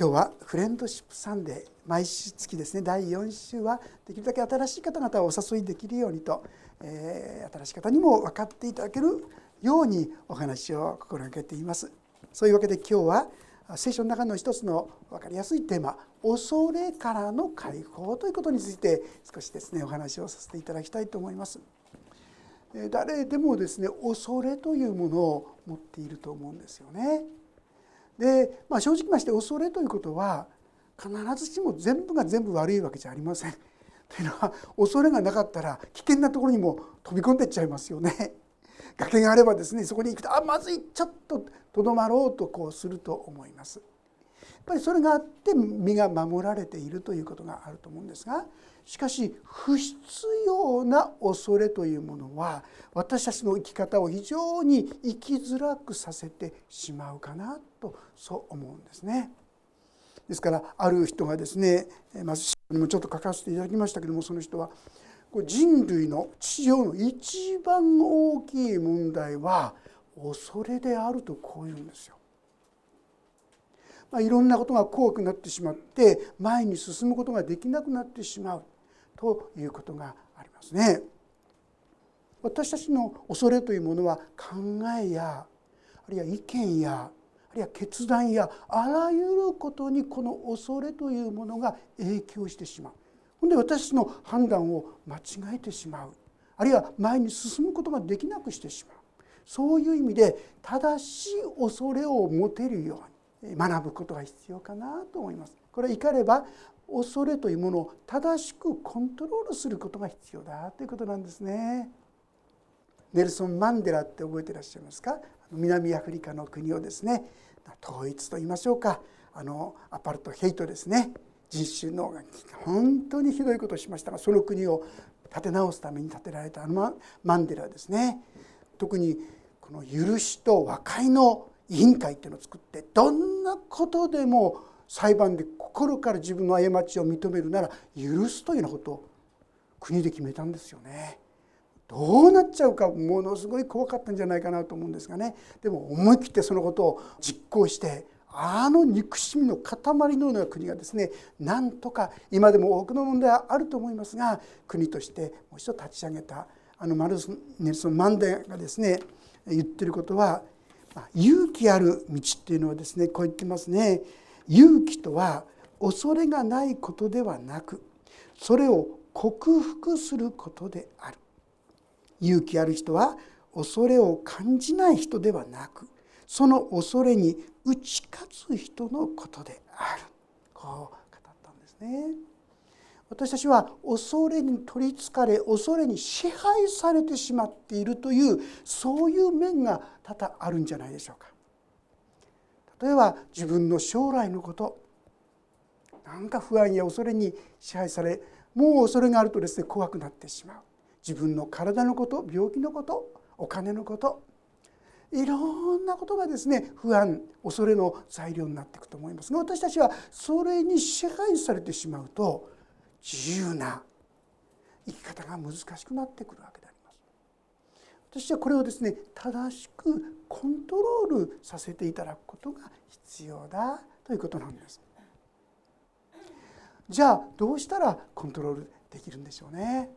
今日はフレンドシップサンデー毎週月ですね第4週はできるだけ新しい方々をお誘いできるようにと、えー、新しい方にも分かっていただけるようにお話を心がけていますそういうわけで今日は聖書の中の一つの分かりやすいテーマ「恐れからの解放」ということについて少しですねお話をさせていただきたいと思います。誰でもですね恐れというものを持っていると思うんですよね。で、まあ、正直まして恐れということは必ずしも全部が全部悪いわけじゃありません。というのは恐れがなかったら危険なところにも飛び込んでいっちゃいますよね。崖があればですねそこに行くとあまずいちょっととどまろうとこうすると思います。やっぱりそれがあって身が守られているということがあると思うんですがしかし不必要な恐れというものは私たちの生き方を非常に生きづらくさせてしまうかなとそう思うんですね。ですからある人がですねまずにもちょっと書かせていただきましたけどもその人は人類の地上の一番大きい問題は恐れであるとこう言うんですよ。まあ、いろんなことが怖くなってしまって前に進むことができなくなってしまうということがありますね。私たちの恐れというものは考えやあるいは意見やあるいは決断やあらゆることにこの恐れというものが影響してしまう。ほんで私たちの判断を間違えてしまうあるいは前に進むことができなくしてしまうそういう意味で正しい恐れを持てるように学ぶことが必要かなと思います。これ怒れば恐れというものを正しくコントロールすることが必要だということなんですね。ネルソン・マンデラって覚えていらっしゃいますか？南アフリカの国をですね。統一と言いましょうか。あのアパルトヘイトですね。人種の本当にひどいことをしましたがその国を立て直すために建てられたあのマンデラですね。特にこの許しと和解の委員会っていうのを作ってどんなことでも裁判で心から自分の過ちを認めるなら許すというようなことを国で決めたんですよね。どうなっちゃうかものすごい怖かったんじゃないかなと思うんですがねでも思い切ってそのことを実行してあの憎しみの塊のような国がですねなんとか今でも多くの問題はあると思いますが国としてもう一度立ち上げたあのマルネルソン・マンデがですね言ってることは勇気ある道っていうのはですねこう言ってますね。勇気とは恐れがないことではなくそれを克服することである。勇気ある人は恐れを感じない人ではなくその恐れに打ち勝つ人のことであるこう語ったんですね。私たちは恐れに取りつかれ恐れに支配されてしまっているというそういう面が多々あるんじゃないでしょうか。例えば自分の将来のこと。なんか不安や恐れに支配されもう恐れがあるとですね怖くなってしまう。自分の体のこと病気のことお金のこと。いろんなことがですね不安恐れの材料になっていくと思いますが私たちはそれに支配されてしまうと自由な生き方が難しくなってくるわ。私はこれをですね正しくコントロールさせていただくことが必要だということなんです。じゃあどうしたらコントロールできるんでしょうね。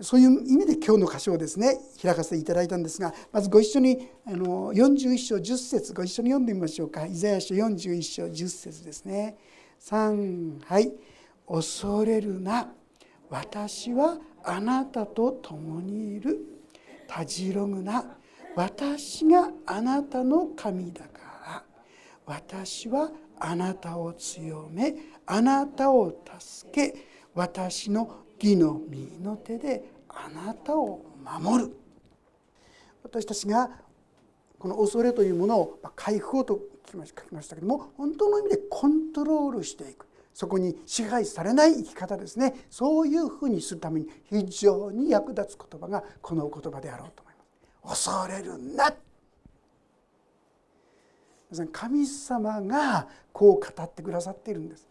そういう意味で今日の箇所をですね開かせていただいたんですがまずご一緒にあの41章10節ご一緒に読んでみましょうかイザヤ書41章10節ですね。3はい「恐れるな私はあなたと共にいる」「たじろぐな。私があなたの神だから。私はあなたを強め。あなたを助け。私の義の右の手で。あなたを守る。私たちがこの恐れというものを回復と書きましたけども本当の意味でコントロールしていく。そこに支配されない生き方ですねそういうふうにするために非常に役立つ言葉がこの言葉であろうと思います。恐れるな神様がこう語ってくださっているんです。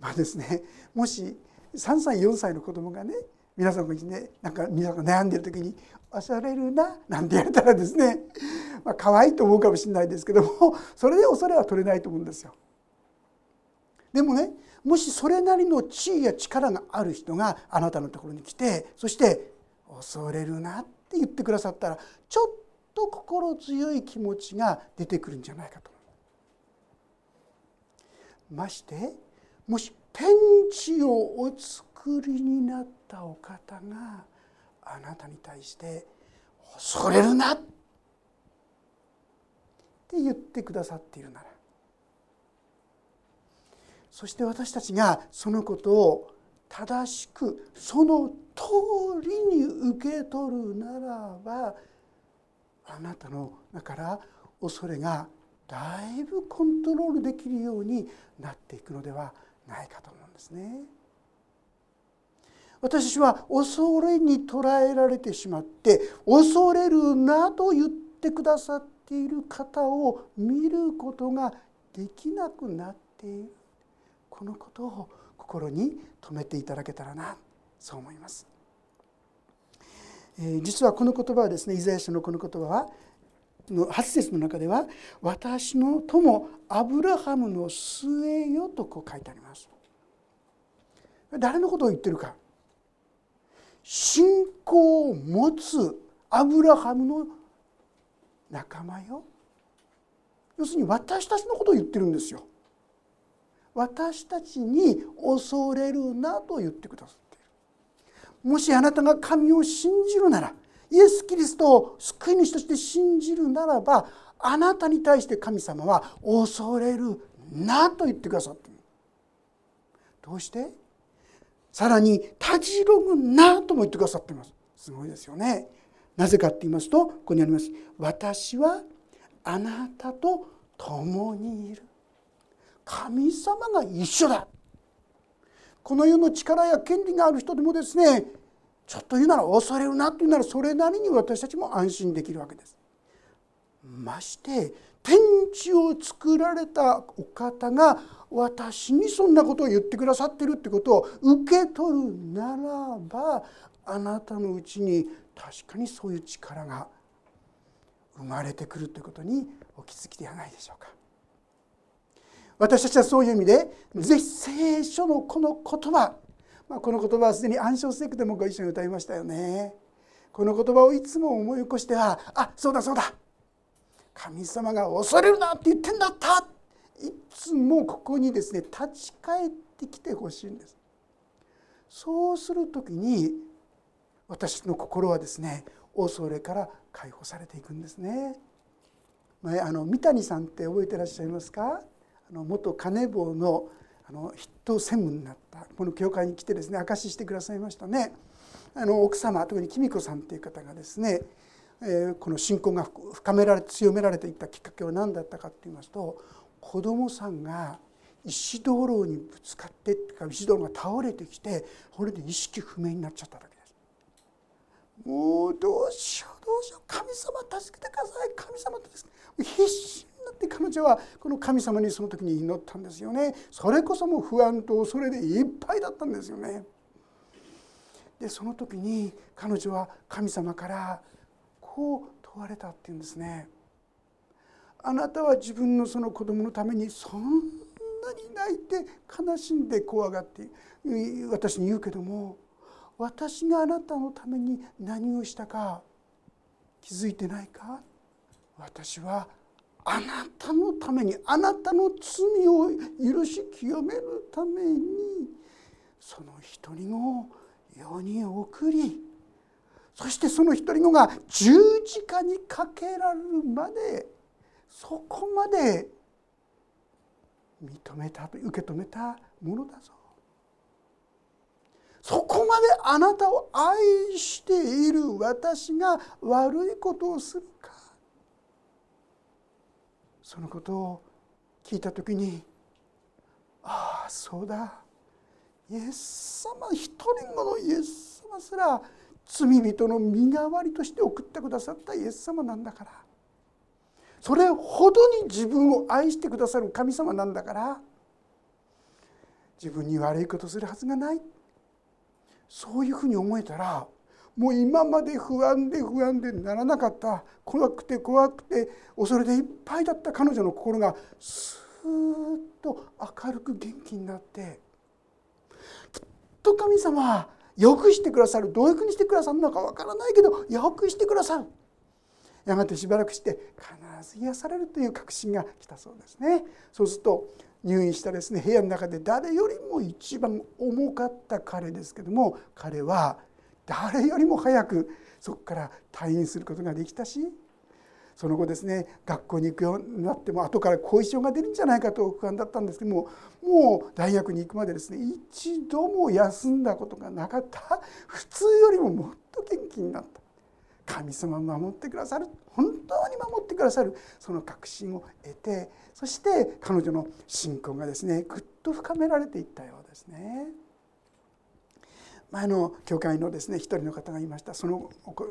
まあですねもし3歳4歳の子供がね皆さんがねなんか皆さんが悩んでる時に「恐れるな」なんて言われたらですねまあ可愛いと思うかもしれないですけどもそれで恐れは取れないと思うんですよ。でもねもしそれなりの地位や力がある人があなたのところに来てそして「恐れるな」って言ってくださったらちょっと心強い気持ちが出てくるんじゃないかとましてもし天地をお作りになったお方があなたに対して「恐れるな!」って言ってくださっているならそして私たちがそのことを正しくその通りに受け取るならばあなたの中から恐れがだいぶコントロールできるようになっていくのではないかと思うんですね。私たちは恐れに捉えられてしまって恐れるなと言ってくださっている方を見ることができなくなっているこのことを心に留めていただけたらなそう思います。え実はこの言葉はですねイザヤ書のこの言葉はの8節の中では「私の友アブラハムの末よ」とこう書いてあります。誰のことを言ってるか信仰を持つアブラハムの仲間よ要するに私たちのことを言ってるんですよ。私たちに恐れるなと言ってくださっている。もしあなたが神を信じるならイエス・キリストを救い主として信じるならばあなたに対して神様は恐れるなと言ってくださっている。どうして？さらに「たじろぐな」とも言ってくださっていますすごいですよねなぜかって言いますとここにあります「私はあなたと共にいる」神様が一緒だこの世の力や権利がある人でもですねちょっと言うなら恐れるなというならそれなりに私たちも安心できるわけです。まして天地を作られたお方が私にそんなことを言ってくださってるってことを受け取るならばあなたのうちに確かにそういう力が生まれてくるということにお気づきではないでしょうか。私たちはそういう意味でぜひ聖書のこの言葉、まあ、この言葉はすでに暗唱聖句でもご一緒に歌いましたよね。この言葉をいつも思い起こしてはあそうだそうだ。神様が恐れるなって言ってんだった。いつもここにですね立ち返ってきてほしいんです。そうする時に私の心はですね恐れから解放されていくんですね。前あの三谷さんって覚えてらっしゃいますか？の元金棒のあの筆頭専務になったこの教会に来てですね証ししてくださいましたねあの奥様特に紀美子さんっていう方がですねえこの信仰が深められ強められていったきっかけは何だったかっていいますと子供さんが石灯籠にぶつかってってか石灯籠が倒れてきてこれで意識不明になっちゃっただ。もうどうしようどうしよう神様助けてください神様助けて必死になって彼女はこの神様にその時に祈ったんですよねそれこそもう不安と恐れでいっぱいだったんですよね。でその時に彼女は神様からこう問われたっていうんですね。あなたは自分のその子供のためにそんなに泣いて悲しんで怖がって私に言うけども私があなたのために何をしたか気づいてないか？私はあなたのためにあなたの罪を許し清めるためにその一人を世に送りそしてその一人のが十字架にかけられるまでそこまで認めたと受け止めたものだぞ。そこまであなたを愛している私が悪いことをするか。そのことを聞いた時にああそうだ。イエス様一人ものイエス様すら罪人の身代わりとして送ってくださったイエス様なんだから。それほどに自分を愛してくださる神様なんだから。自分に悪いことするはずがない。そういうふうに思えたらもう今まで不安で不安でならなかった怖くて怖くて恐れでいっぱいだった彼女の心がスーッと明るく元気になってきっと神様はよくしてくださるどういうふうにしてくださるのかわからないけどよくしてくださるやがてしばらくして必ず癒されるという確信が来たそうですね。そうすると入院したですね部屋の中で誰よりも一番重かった彼ですけども彼は誰よりも早くそこから退院することができたしその後ですね学校に行くようになっても後から後遺症が出るんじゃないかと不安だったんですけどももう大学に行くまでですね一度も休んだことがなかった。普通よりももっと元気になった。神様守ってくださる。本当に守ってくださる。その確信を得てそして彼女の信仰がですねぐっと深められていったようですね。前の教会のですね一人の方がいました。その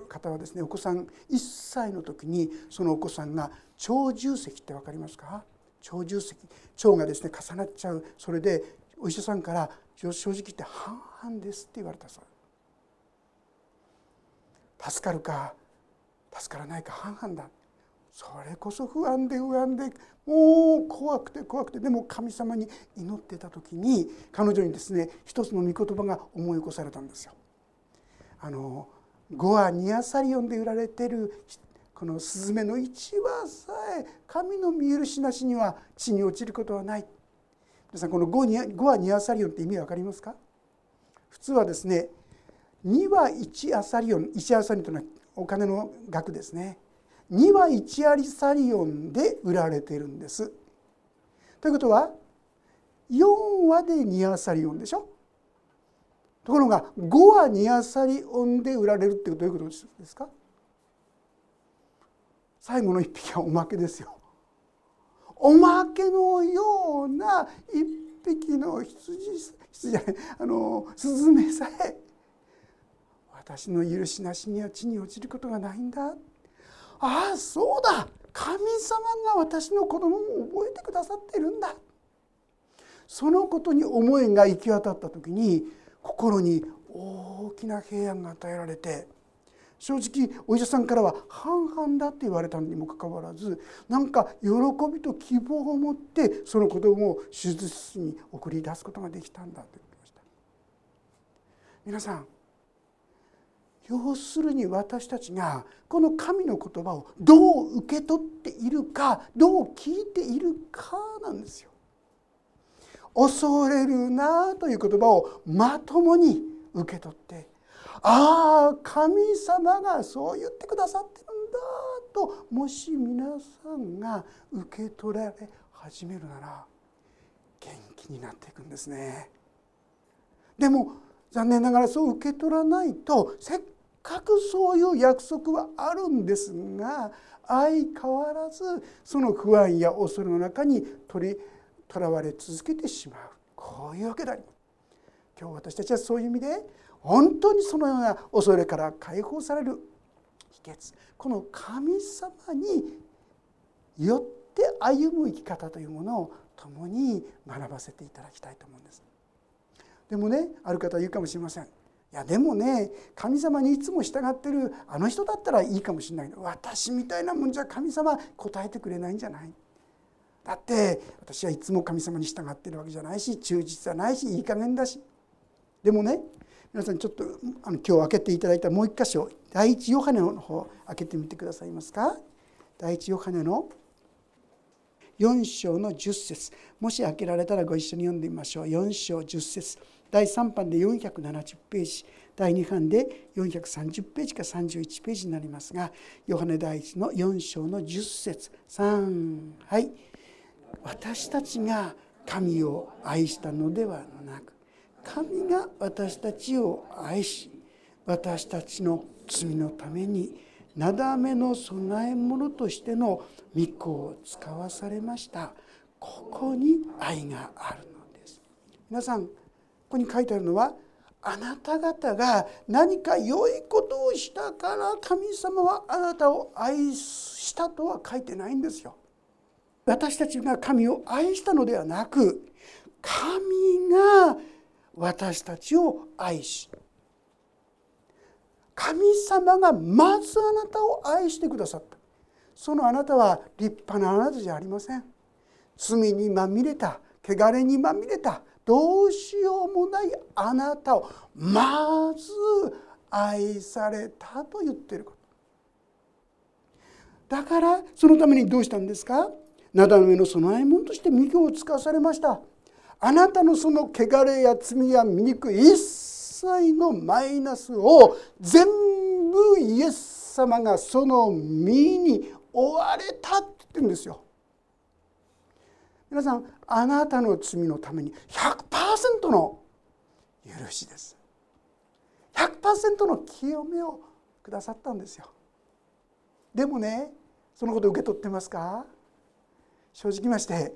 方はですねお子さん1歳の時にそのお子さんが腸重積って分かりますか？腸重積腸がですね重なっちゃう。それでお医者さんから正直言って半々ですって言われたそう助かるか助からないか半々だ。それこそ不安で不安でもう怖くて怖くて。でも神様に祈ってた時に彼女にですね一つの御言葉が思い起こされたんですよ。あのゴアニアサリオンで売られてるこのスズメの一羽さえ神の見許しなしには地に落ちることはない。皆さんこのゴアニアサリオンって意味わかりますか？普通はですね2は1アサリオン1アサリオンというのはお金の額ですね2は1アリサリオンで売られているんです。ということは4話で2アサリオンでしょところが5は2アサリオンで売られるってどういうことですか最後の1匹はおまけですよ。おまけのような1匹の羊羊じゃないあのスズメさえ私の許しなしには地に落ちることがないんだ。ああそうだ。神様が私の子供を覚えてくださってるんだ。そのことに思いが行き渡った時に心に大きな平安が与えられて正直お医者さんからは半々だって言われたのにもかかわらずなんか喜びと希望を持ってその子供を手術室に送り出すことができたんだと言ってました。皆さん要するに私たちがこの神の言葉をどう受け取っているかどう聞いているかなんですよ。恐れるなという言葉をまともに受け取ってああ神様がそう言ってくださってるんだともし皆さんが受け取られ始めるなら元気になっていくんですね。でも残念ながらそう受け取らないとせっかくそういう約束はあるんですが相変わらずその不安や恐れの中に取りとらわれ続けてしまうこういうわけであります。今日私たちはそういう意味で本当にそのような恐れから解放される秘訣この神様によって歩む生き方というものを共に学ばせていただきたいと思うんです。でもねある方は言うかもしれません。いやでもね神様にいつも従ってるあの人だったらいいかもしれないけど私みたいなもんじゃ神様答えてくれないんじゃない？だって私はいつも神様に従ってるわけじゃないし忠実じゃないしいい加減だし。でもね皆さんちょっとあの今日開けていただいたもう一箇所第一ヨハネの方開けてみてくださいますか？第一ヨハネの4章の10節。もし開けられたらご一緒に読んでみましょう。4章10節。第3版で470ページ第2版で430ページか31ページになりますがヨハネ第一の4章の10節3はい。私たちが神を愛したのではなく神が私たちを愛し私たちの罪のためになだめの供え物としての御子を使わされました。ここに愛があるのです。皆さんここに書いてあるのはあなた方が何か良いことをしたから神様はあなたを愛したとは書いてないんですよ。私たちが神を愛したのではなく神が私たちを愛し神様がまずあなたを愛してくださったそのあなたは立派なあなたじゃありません罪にまみれた汚れにまみれたどうしようもないあなたをまず愛されたと言ってること。だからそのためにどうしたんですか？なだめの供え物として御子を使わされました。あなたのその汚れや罪や醜い一切のマイナスを全部イエス様がその身に追われたって言ってるんですよ。皆さんあなたの罪のために100%の許しです。100%の清めをくださったんですよ。でもねそのこと受け取ってますか？正直まして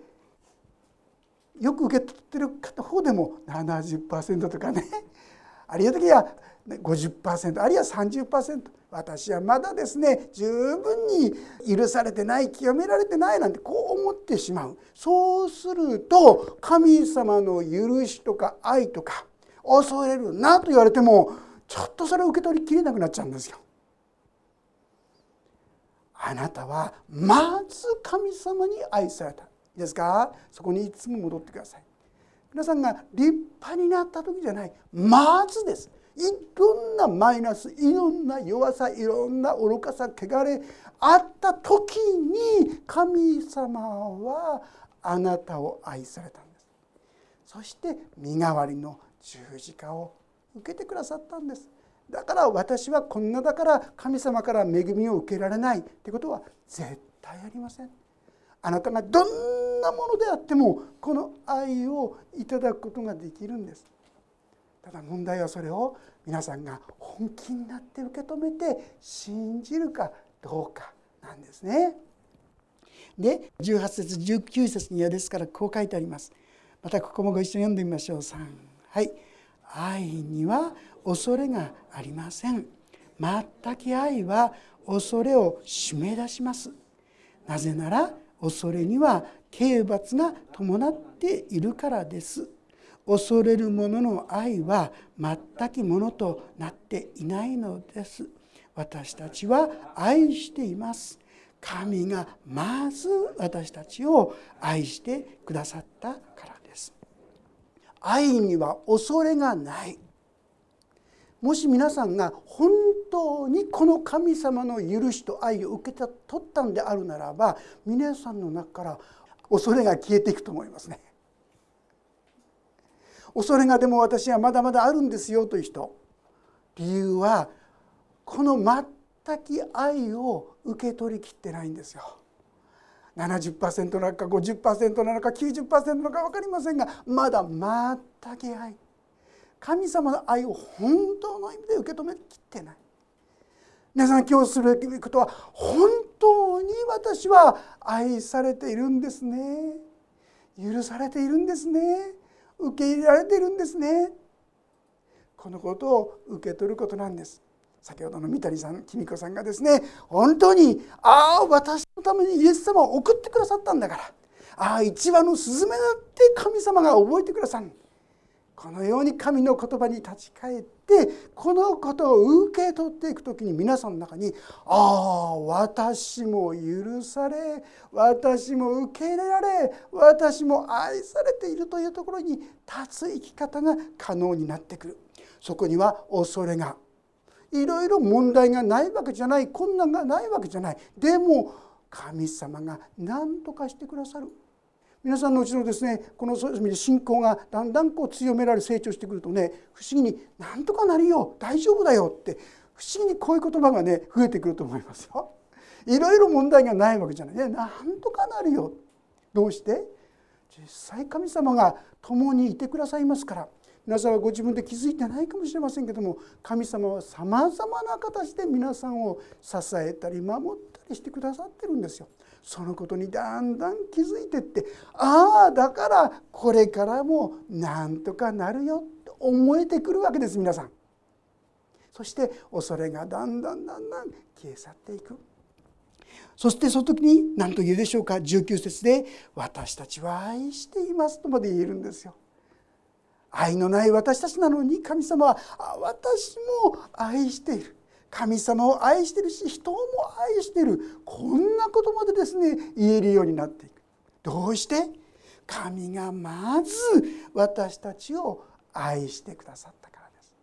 よく受け取ってる方でも70%とかね。あるいは時は50%あるいは30%私はまだですね十分に許されてない清められてないなんてこう思ってしまう。そうすると神様の許しとか愛とか恐れるなと言われてもちょっとそれを受け取りきれなくなっちゃうんですよ。あなたはまず神様に愛された。いいですか？そこにいつも戻ってください。皆さんが立派になった時じゃない。まずです。いろんなマイナスいろんな弱さいろんな愚かさ汚れあった時に神様はあなたを愛されたんです。そして身代わりの十字架を受けてくださったんです。だから私はこんなだから神様から恵みを受けられないってことは絶対ありません。あなたがどんなものであってもこの愛をいただくことができるんです。ただ問題はそれを皆さんが本気になって受け止めて信じるかどうかなんですね。で18節19節にはですからこう書いてあります。またここもご一緒に読んでみましょう。3はい愛には恐れがありません。全き愛は恐れを締め出します。なぜなら恐れには刑罰が伴っているからです。恐れる者の愛は全きものとなっていないのです。私たちは愛しています。神がまず私たちを愛してくださったからです。愛には恐れがない。もし皆さんが本当にこの神様の許しと愛を受け取ったんであるならば皆さんの中から恐れが消えていくと思いますね。恐れがでも私はまだまだあるんですよという人。理由はこの全き愛を受け取りきってないんですよ。70%なのか50%なのか90%なのか分かりませんがまだ全き愛。神様の愛を本当の意味で受け止めきってない。皆さん今日するべきことは本当に私は愛されているんですね。許されているんですね。受け入れられているんですね。このことを受け取ることなんです。先ほどの三谷さん公子さんがですね本当にああ私のためにイエス様を送ってくださったんだからああ一羽のスズメだって神様が覚えてくださるこのように神の言葉に立ち返ってこのことを受け取っていく時に皆さんの中にああ私も許され私も受け入れられ私も愛されているというところに立つ生き方が可能になってくる。そこには恐れが。いろいろ問題がないわけじゃない困難がないわけじゃない。でも神様が何とかしてくださる。皆さんのうちのですねこのそういう意味で信仰がだんだんこう強められ成長してくるとね不思議に「なんとかなるよ大丈夫だよ」って不思議にこういう言葉がね増えてくると思いますよ。いろいろ問題がないわけじゃないねなんとかなるよどうして？実際神様が共にいてくださいますから皆さんはご自分で気づいてないかもしれませんけども神様はさまざまな形で皆さんを支えたり守ったりしてくださってるんですよ。そのことにだんだん気づいてってああだからこれからもなんとかなるよって思えてくるわけです皆さん。そして恐れがだんだんだんだん消え去っていく。そしてその時に何と言うでしょうか？19節で「私たちは愛しています」とまで言えるんですよ。愛のない私たちなのに神様は私も愛している神様を愛してるし人も愛してる。こんなことまでですね言えるようになっていく。どうして？神がまず私たちを愛してくださったからです。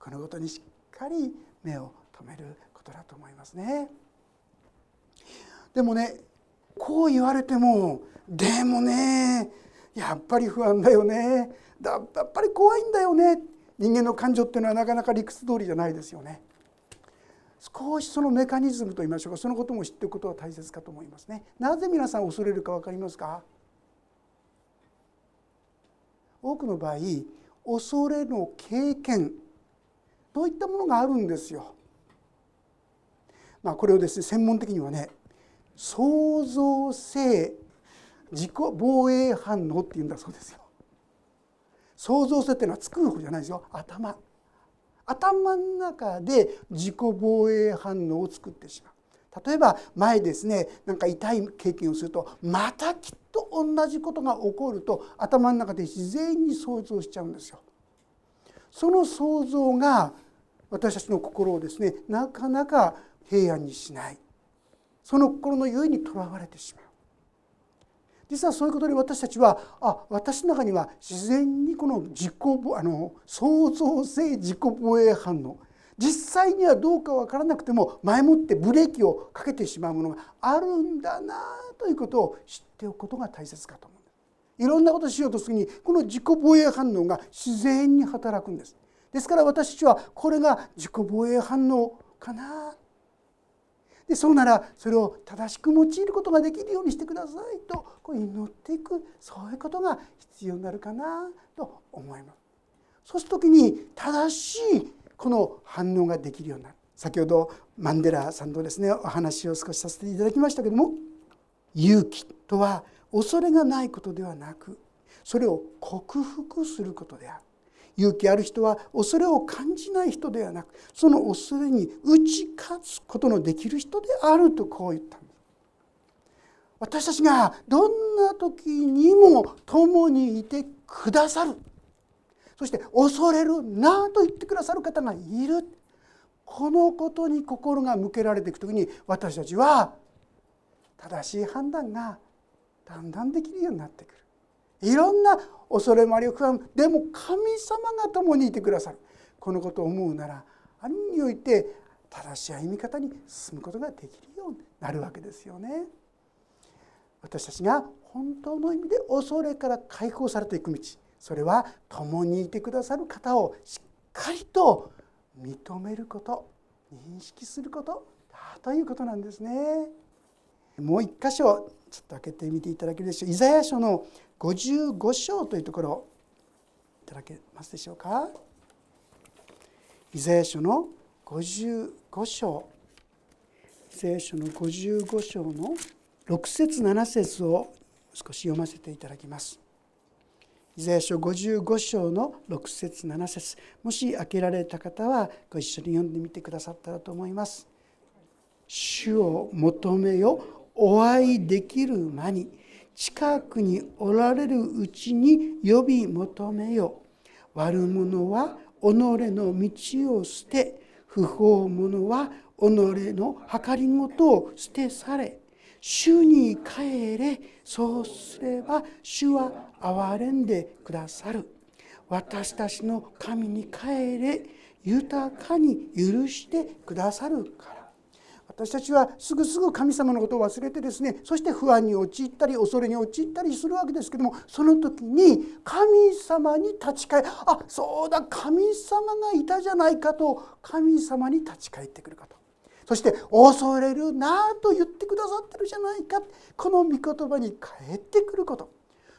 このことにしっかり目を留めることだと思いますね。でもねこう言われてもでもねやっぱり不安だよね。やっぱり怖いんだよね。人間の感情っていうのはなかなか理屈通りじゃないですよね。少しそのメカニズムといいましょうかそのことも知っておくことは大切かと思いますねなぜ皆さん恐れるか分かりますか？多くの場合恐れの経験といったものがあるんですよ。まあ、これをですね専門的にはね創造性自己防衛反応っていうんだそうですよ。創造性っていうのは作る方じゃないですよ頭。頭の中で自己防衛反応を作ってしまう。例えば前ですねなんか痛い経験をするとまたきっと同じことが起こると頭の中で自然に想像しちゃうんですよ。その想像が私たちの心をですねなかなか平安にしない。その心のゆえにとらわれてしまう。実はそういうことで私たちはあ私の中には自然にこの自己あの創造性自己防衛反応実際にはどうか分からなくても前もってブレーキをかけてしまうものがあるんだなということを知っておくことが大切かと思ういろんなことをしようとするにこの自己防衛反応が自然に働くんです。ですから私たちはこれが自己防衛反応かなでそうならそれを正しく用いることができるようにしてくださいとこう祈っていくそういうことが必要になるかなと思います。そうする時に正しいこの反応ができるようになる先ほどマンデラさんとですねお話を少しさせていただきましたけども勇気とは恐れがないことではなくそれを克服することである勇気ある人は恐れを感じない人ではなくその恐れに打ち勝つことのできる人であるとこう言ったんです。私たちがどんな時にも共にいてくださるそして恐れるなと言ってくださる方がいる。このことに心が向けられていく時に私たちは正しい判断がだんだんできるようになってくる。いろんな恐れもあり不安でも神様が共にいてくださるこのことを思うならあるにおいて正しい歩み方に進むことができるようになるわけですよね。私たちが本当の意味で恐れから解放されていく道それは共にいてくださる方をしっかりと認めること認識することだということなんですね。もう一箇所ちょっと開けてみていただけるでしょう。イザヤ書の55章というところいただけますでしょうか？イザヤ書の55章。イザヤ書の55章の6節7節を少し読ませていただきます。イザヤ書55章の6節7節。もし開けられた方はご一緒に読んでみてくださったらと思います。主を求めよ。お会いできる間に。近くにおられるうちに呼び求めよ悪者は己の道を捨て不法者は己の計りごとを捨てされ。主に帰れそうすれば主は憐れんでくださる。私たちの神に帰れ豊かに許してくださるから。私たちはすぐすぐ神様のことを忘れてですねそして不安に陥ったり恐れに陥ったりするわけですけどもその時に神様に立ち返あそうだ神様がいたじゃないかと神様に立ち返ってくるかと。そして恐れるなと言ってくださってるじゃないか。この御言葉に返ってくること。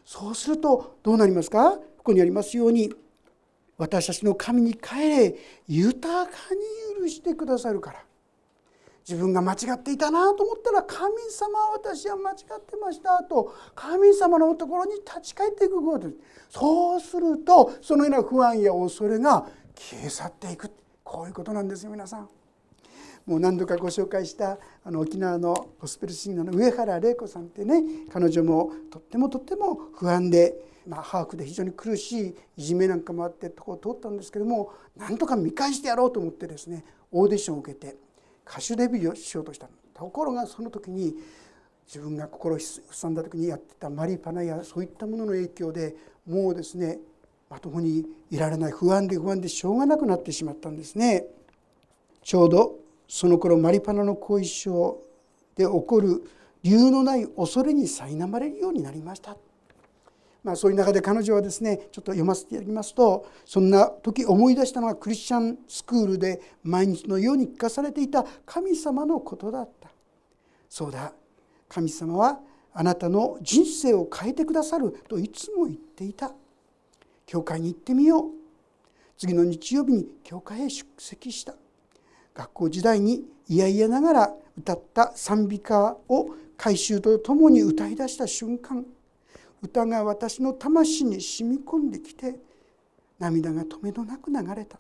そうするとどうなりますか？ここにありますように私たちの神に帰れ豊かに許してくださるから。自分が間違っていたなと思ったら神様私は間違ってましたと神様のところに立ち返っていくこと。ですそうするとそのような不安や恐れが消え去っていく。こういうことなんですよ皆さん。もう何度かご紹介したあの沖縄のゴスペルシンガーの上原玲子さんってね彼女もとってもとっても不安で、まあ、ハーフで非常に苦しいいじめなんかもあってとこを通ったんですけどもなんとか見返してやろうと思ってですねオーディションを受けて。歌手デビューをしようとしたところがその時に自分が心をすさんだ時にやってたマリパナやそういったものの影響でもうですねまともにいられない不安で不安でしょうがなくなってしまったんですね。ちょうどその頃マリパナの後遺症で起こる理由のない恐れに苛まれるようになりました。まあ、そういう中で彼女はですねちょっと読ませていただきますとそんな時思い出したのはクリスチャンスクールで毎日のように聞かされていた神様のことだった。そうだ。神様はあなたの人生を変えてくださるといつも言っていた。教会に行ってみよう。次の日曜日に教会へ出席した。学校時代に嫌々ながら歌った賛美歌を改宗とともに歌い出した瞬間歌が私の魂に染み込んできて涙が止めどなく流れた。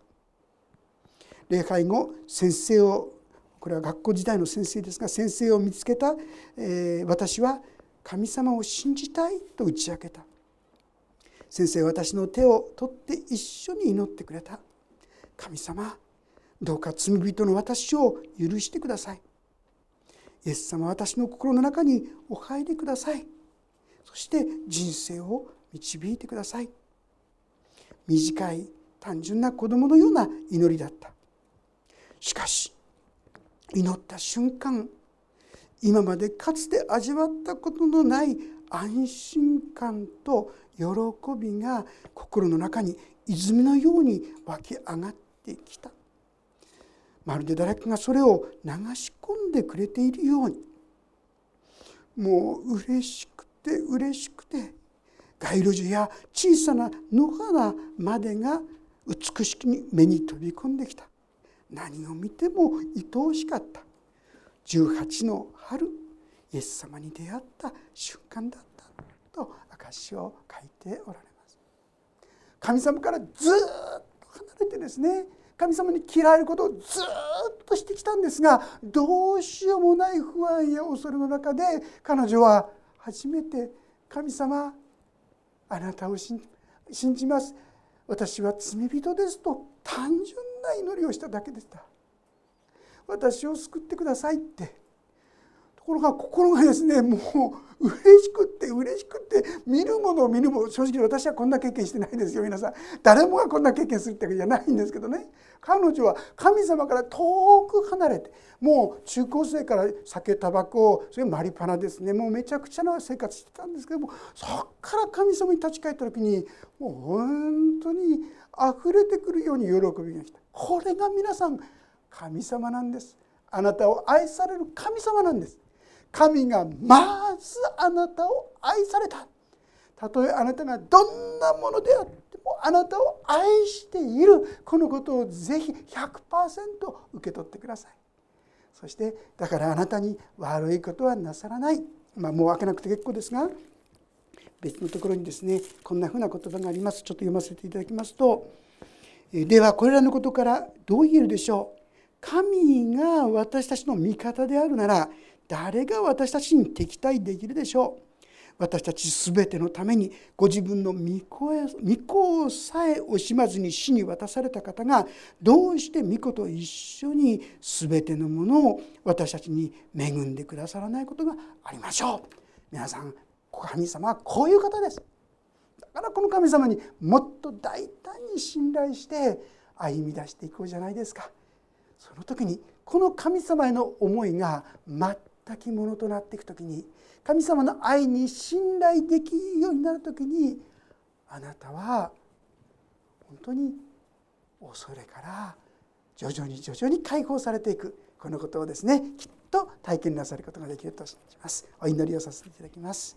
礼拝後先生をこれは学校時代の先生ですが先生を見つけた、えー、私は神様を信じたいと打ち明けた。先生私の手を取って一緒に祈ってくれた。神様どうか罪人の私を許してください。イエス様私の心の中にお入りください。そして人生を導いてください。短い単純な子供のような祈りだった。しかし祈った瞬間今までかつて味わったことのない安心感と喜びが心の中に泉のように湧き上がってきた。まるで誰かがそれを流し込んでくれているように。もう嬉しくて嬉しくて街路樹や小さな野原までが美しく目に飛び込んできた。何を見ても愛おしかった。18の春イエス様に出会った瞬間だったと証を書いておられます。神様からずっと離れてですね神様に嫌われることをずっとしてきたんですがどうしようもない不安や恐れの中で彼女は初めて神様あなたを信じます。私は罪人ですと単純な祈りをしただけでした。私を救ってくださいって。ところが心がですねもう嬉しくって嬉しくって見るものを見るもの正直私はこんな経験してないですよ。皆さん誰もがこんな経験するってわけじゃないんですけどね。彼女は神様から遠く離れてもう中高生から酒タバコそれマリパナですね。もうめちゃくちゃな生活してたんですけどもそっから神様に立ち返った時にもう本当に溢れてくるように喜びが来た。これが皆さん神様なんです。あなたを愛される神様なんです。神がまずあなたを愛された。たとえあなたがどんなものであってもあなたを愛している。このことをぜひ100%受け取ってください。そしてだからあなたに悪いことはなさらない、まあ、もう開けなくて結構ですが別のところにですねこんなふうな言葉があります。ちょっと読ませていただきますとではこれらのことからどう言えるでしょう。神が私たちの味方であるなら誰が私たちに敵対できるでしょう？私たち全てのためにご自分の御子さえ惜しまずに死に渡された方がどうして御子と一緒に全てのものを私たちに恵んでくださらないことがありましょう？皆さん神様はこういう方です。だからこの神様にもっと大胆に信頼して歩み出していこうじゃないですか。その時にこの神様への思いが全きものとなっていく時に神様の愛に信頼できるようになる時にあなたは本当に恐れから徐々に徐々に解放されていく。このことをですねきっと体験なさることができると信じます。お祈りをさせていただきます。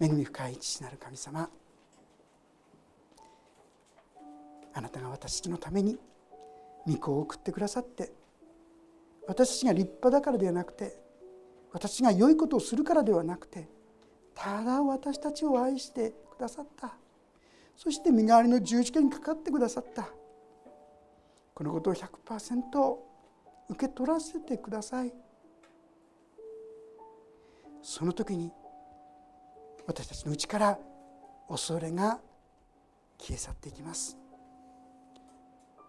恵み深い父なる神様あなたが私たちのために御子を送ってくださって私たちが立派だからではなくて私が良いことをするからではなくてただ私たちを愛してくださった。そして身代わりの十字架にかかってくださった。このことを100%受け取らせてください。その時に私たちのうちから恐れが消え去っていきます。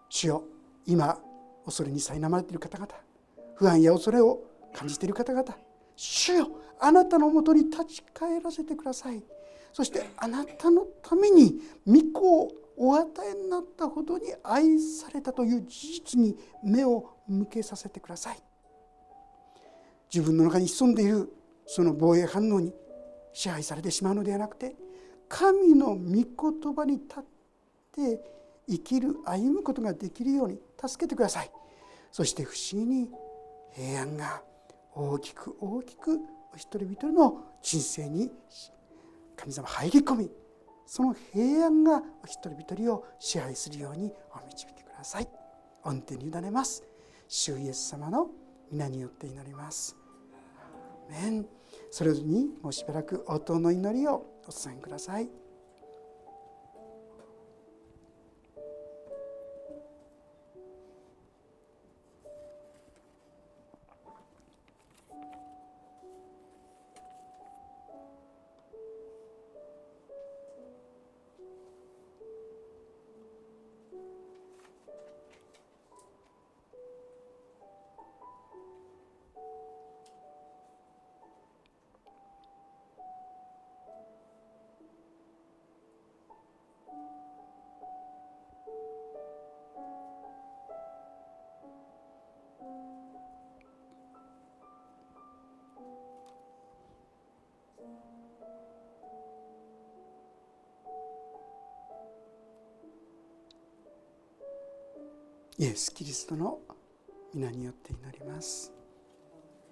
主よ今恐れに苛まれている方々不安や恐れを感じている方々主よあなたのもとに立ち返らせてください。そしてあなたのために御子をお与えになったほどに愛されたという事実に目を向けさせてください。自分の中に潜んでいるその防衛反応に支配されてしまうのではなくて神の御言葉に立って生きる歩むことができるように助けてください。そして不思議に平安が大きく大きくお一人一人の人生に神様入り込みその平安がお一人一人を支配するようにお導いてください。御手に委ねます。主イエス様の皆によって祈ります。それぞれにもうしばらく応答の祈りをお伝えください。エス・キリストの皆によって祈ります。